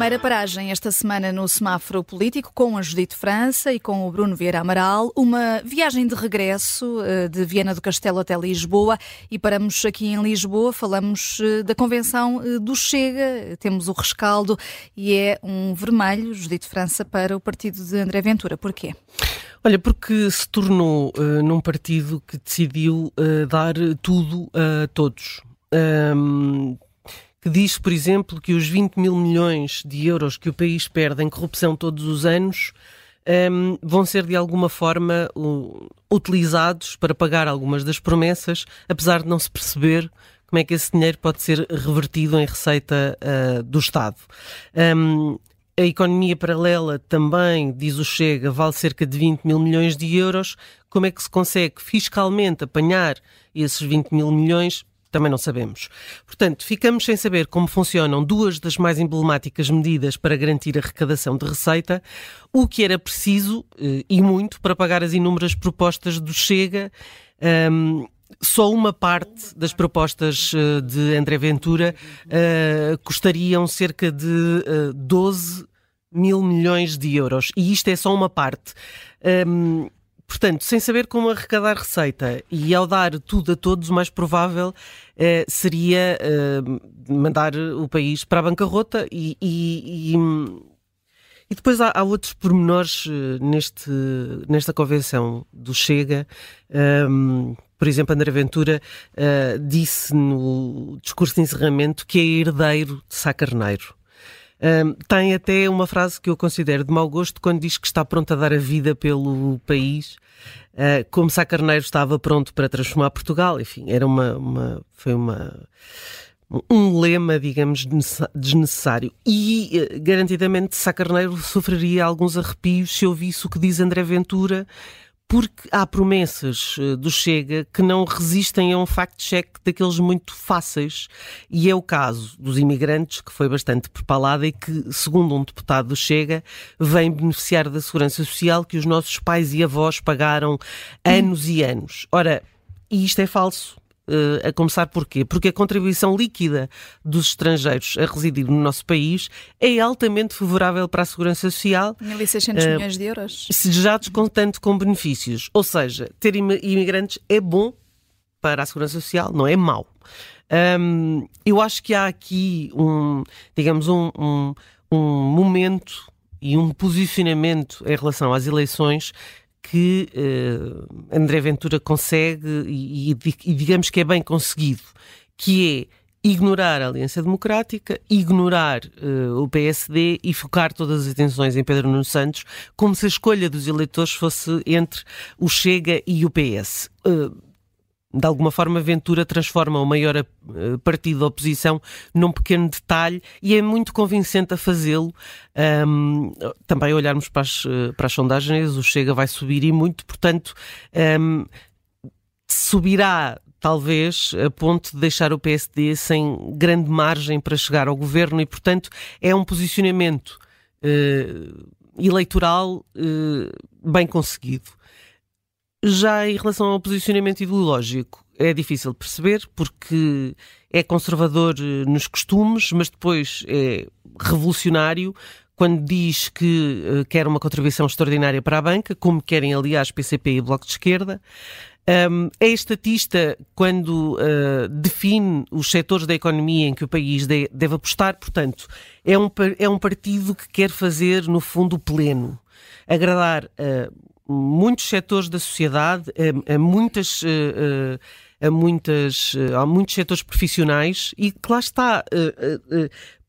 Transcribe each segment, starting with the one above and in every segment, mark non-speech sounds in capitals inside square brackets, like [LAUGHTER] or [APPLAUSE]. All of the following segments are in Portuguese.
Primeira paragem esta semana no semáforo político com a Judite França e com o Bruno Vieira Amaral. Uma viagem de regresso eh, de Viena do Castelo até Lisboa e paramos aqui em Lisboa. Falamos eh, da convenção eh, do Chega. Temos o rescaldo e é um vermelho, Judite França, para o partido de André Ventura. Porquê? Olha, porque se tornou uh, num partido que decidiu uh, dar tudo a todos. Um, que diz, por exemplo, que os 20 mil milhões de euros que o país perde em corrupção todos os anos um, vão ser de alguma forma utilizados para pagar algumas das promessas, apesar de não se perceber como é que esse dinheiro pode ser revertido em receita uh, do Estado. Um, a economia paralela também, diz o Chega, vale cerca de 20 mil milhões de euros. Como é que se consegue fiscalmente apanhar esses 20 mil milhões? Também não sabemos. Portanto, ficamos sem saber como funcionam duas das mais emblemáticas medidas para garantir a arrecadação de receita, o que era preciso, eh, e muito, para pagar as inúmeras propostas do Chega. Um, só uma parte das propostas eh, de André Ventura uh, custariam cerca de uh, 12 mil milhões de euros. E isto é só uma parte. Um, Portanto, sem saber como arrecadar receita e ao dar tudo a todos, o mais provável eh, seria eh, mandar o país para a bancarrota e, e, e, e depois há, há, outros pormenores eh, neste, nesta convenção do Chega. Um, por exemplo, André Ventura uh, disse no discurso de encerramento que é herdeiro de Sá Carneiro. Tem até uma frase que eu considero de mau gosto quando diz que está pronto a dar a vida pelo país, uh, como a Carneiro estava pronto para transformar Portugal. Enfim, era uma, uma foi uma um lema, digamos, desnecessário. E, eh, garantidamente, Sá Carneiro sofreria alguns arrepios se ouvisse o que diz André Ventura porque há promessas eh, do Chega que não resistem a um fact-check daqueles muito fáceis. E é o caso dos imigrantes, que foi bastante propalada e que, segundo um deputado do Chega, vem beneficiar da segurança social que os nossos pais e avós pagaram anos e anos. Ora, e isto é falso. Uh, a começar por quê? Porque a contribuição líquida dos estrangeiros a residir no nosso país é altamente favorável para a segurança social. 1.600 uh, milhões de euros. Já descontando com benefícios. Ou seja, ter imigrantes é bom para a segurança social, não é mau. Um, eu acho que há aqui um, digamos, um, um, um momento e um posicionamento em relação às eleições que uh, André Ventura consegue e, e, digamos que é bem conseguido, que é ignorar a Aliança Democrática, ignorar uh, o PSD e focar todas as atenções em Pedro Nuno Santos, como se a escolha dos eleitores fosse entre o Chega e o PS. Uh, de alguma forma, Ventura transforma o maior eh, partido da oposição num pequeno detalhe e é muito convincente a fazê-lo. Um, também olharmos para as, eh, para as sondagens, o Chega vai subir e muito, portanto, um, subirá talvez a ponto de deixar o PSD sem grande margem para chegar ao governo e, portanto, é um posicionamento uh, eleitoral uh, bem conseguido. Já em relação ao posicionamento ideológico, é difícil perceber porque é conservador eh, nos costumes, mas depois é revolucionário quando diz que uh, quer uma contribuição extraordinária para a banca, como querem, aliás, PCP e Bloco de Esquerda. Um, é estatista quando uh, define os setores da economia em que o país de, deve apostar, portanto, é um, é um partido que quer fazer, no fundo, o pleno. Agradar muitos setores da sociedade, a, a muitas. A, a muitas, a muitos setores profissionais e que lá está,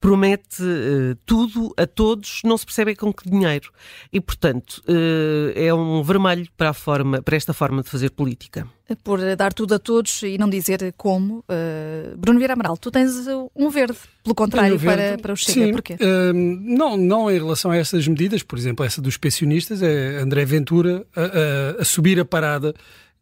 promete uh, tudo a todos, não se percebe com que dinheiro. E, portanto, uh, é um vermelho para, forma, para esta forma de fazer política. Por dar tudo a todos e não dizer como. Uh, Bruno Vieira Amaral, tu tens um verde, pelo contrário, verde, para, para o Chega. Sim, Porquê? não, não em relação a essas medidas, por exemplo, essa dos pensionistas, é André Ventura a, a, a subir a parada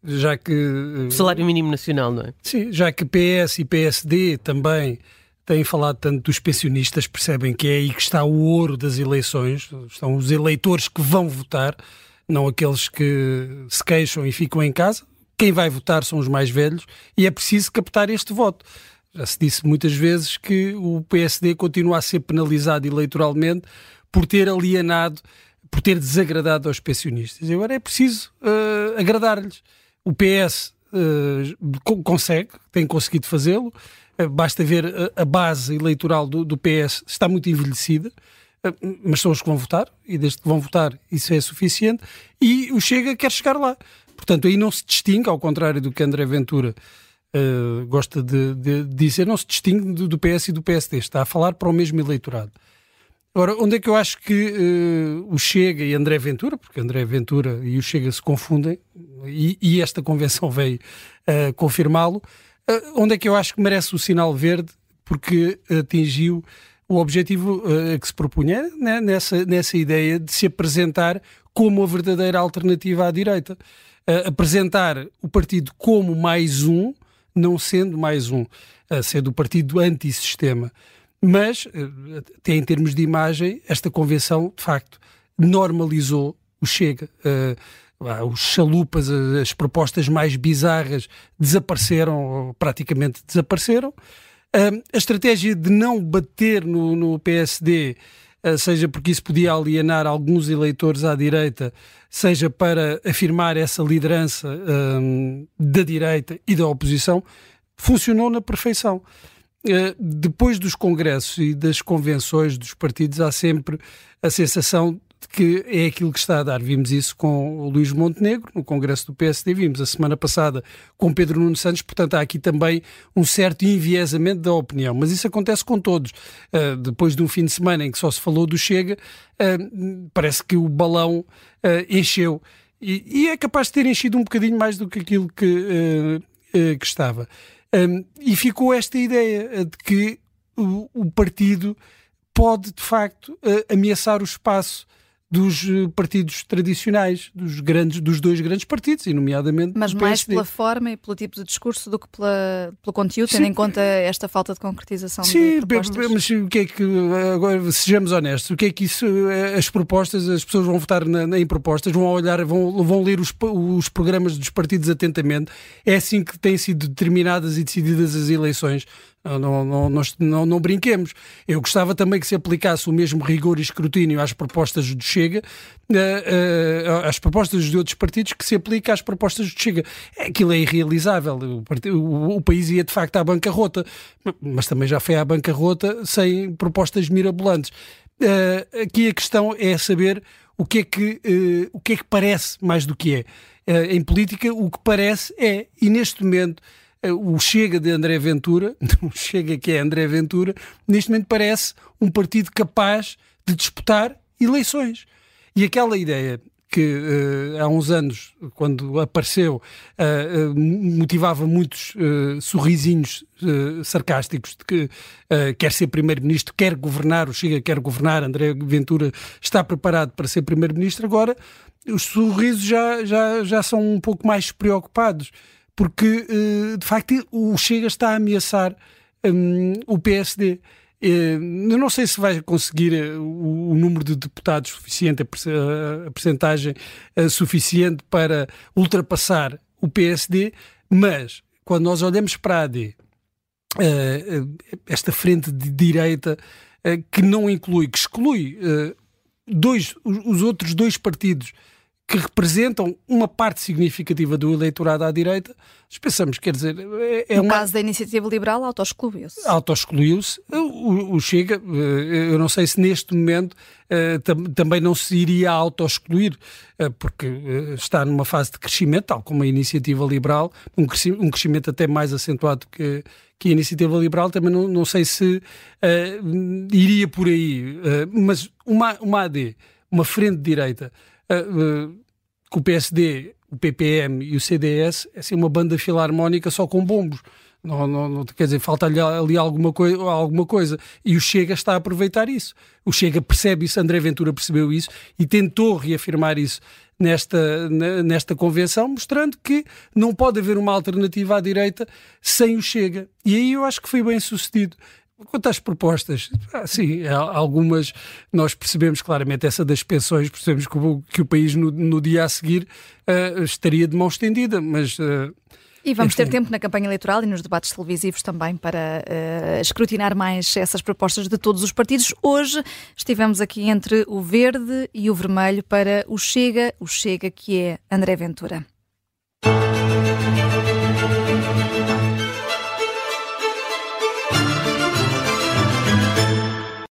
já que... Salário mínimo nacional, não é? Sim, já que PS e PSD também têm falado tanto dos pensionistas, percebem que é aí que está o ouro das eleições, estão os eleitores que vão votar, não aqueles que se queixam e ficam em casa. Quem vai votar são os mais velhos e é preciso captar este voto. Já se disse muitas vezes que o PSD continua a ser penalizado eleitoralmente por ter alienado, por ter desagradado aos pensionistas. Agora é preciso uh, agradar-lhes. O PS uh, consegue, tem conseguido fazê-lo. Uh, basta ver a, a base eleitoral do, do, PS está muito envelhecida, mas são os que vão votar, e desde que vão votar isso é suficiente. E o Chega quer chegar lá. Portanto, aí não se distingue, ao contrário do que André Ventura uh, gosta de, de, dizer, não se distingue do, do, PS e do PSD, está a falar para o mesmo eleitorado. Agora, onde é que eu acho que uh, o Chega e André Ventura, porque André Ventura e o Chega se confundem, e, e esta convenção [LAUGHS] veio uh, confirmá-lo, onde é que eu acho que merece o sinal verde, porque atingiu o objetivo uh, que se propunha né, nessa, nessa ideia de se apresentar como a verdadeira alternativa à direita. Uh, apresentar o partido como mais um, não sendo mais um, a ser do partido antissistema. Mas, até em termos de imagem, esta convenção, de facto, normalizou o Chega. Uh, os chalupas, as propostas mais bizarras desapareceram, praticamente desapareceram. A estratégia de não bater no, no PSD, uh, seja porque isso podia alienar alguns eleitores à direita, seja para afirmar essa liderança um, da direita e da oposição, funcionou na perfeição. Uh, depois dos congressos e das convenções dos partidos, há sempre a sensação que é aquilo que está a dar. Vimos isso com o Luís Montenegro, no Congresso do PSD, vimos a semana passada com Pedro Nuno Santos, portanto há aqui também um certo enviesamento da opinião, mas isso acontece com todos. Uh, depois de um fim de semana em que só se falou do Chega, uh, parece que o balão uh, encheu. E, e, é capaz de ter enchido um bocadinho mais do que aquilo que, que estava. Um, e ficou esta ideia de que o, o partido pode, de facto, ameaçar o espaço dos eh, partidos tradicionais, dos grandes, dos dois grandes partidos, e nomeadamente Mas mais pela forma e pelo tipo de discurso do que pela, pelo conteúdo, tendo Sim. em conta esta falta de concretização Sim, de propostas. mas o que é que, agora sejamos honestos, o que é que isso, eh, as propostas, as pessoas vão votar na, em propostas, vão olhar, vão, vão ler os, os programas dos partidos atentamente, é assim que têm sido determinadas e decididas as eleições. Não, não, não, não, não, brinquemos. Eu gostava também que se aplicasse o mesmo rigor e escrutínio às propostas do Chega, uh, uh, às propostas de outros partidos, que se aplica às propostas do Chega. Aquilo é irrealizável. O, o, o, país ia de facto à bancarrota, mas também já foi à bancarrota sem propostas mirabolantes. Uh, aqui a questão é saber o que é que, o que, é que parece mais do que é. em política, o que parece é, e neste momento eh, o Chega de André Ventura, [LAUGHS] o Chega que é André Ventura, neste momento parece um partido capaz de disputar eleições. E aquela ideia que uh, há uns anos, quando apareceu, uh, uh, motivava muitos sorrisinhos sarcásticos de que quer ser primeiro-ministro, quer governar, o Chega quer governar, André Ventura está preparado para ser primeiro-ministro, agora os sorrisos já, já, já são um pouco mais preocupados porque eh, de facto o Chega está a ameaçar um, o PSD. Eh, eu não sei se vai conseguir eh, o, número de deputados suficiente, a, percentagem suficiente para ultrapassar o PSD, mas quando nós olhamos para a AD, esta frente de direita que não inclui, que exclui dois, os outros dois partidos que representam uma parte significativa do eleitorado à direita, pensamos, quer dizer... É, é no uma... caso da iniciativa liberal, autoexcluiu-se. Autoexcluiu-se. O, o, Chega, eh, eu não sei se neste momento tam, também não se iria autoexcluir, uh, porque está numa fase de crescimento, tal como a iniciativa liberal, um, crescimento, um crescimento até mais acentuado que, que a iniciativa liberal, também não, não sei se iria por aí. mas uma, uma AD, uma frente de direita uh, que o PSD, o PPM e o CDS é assim uma banda filarmónica só com bombos. Não, não, não, quer dizer, falta-lhe ali alguma, coi alguma coisa. E o Chega está a aproveitar isso. O Chega percebe isso, André Ventura percebeu isso e tentou reafirmar isso nesta, nesta convenção, mostrando que não pode haver uma alternativa à direita sem o Chega. E aí eu acho que foi bem sucedido. Quanto às propostas, ah, sim, algumas nós percebemos claramente, essa das pensões, percebemos que o, que o país no, no, dia a seguir uh, estaria de mão estendida, mas uh, E vamos ter tempo na campanha eleitoral e nos debates televisivos também para uh, escrutinar mais essas propostas de todos os partidos. Hoje estivemos aqui entre o verde e o vermelho para o Chega, o Chega que é André Ventura.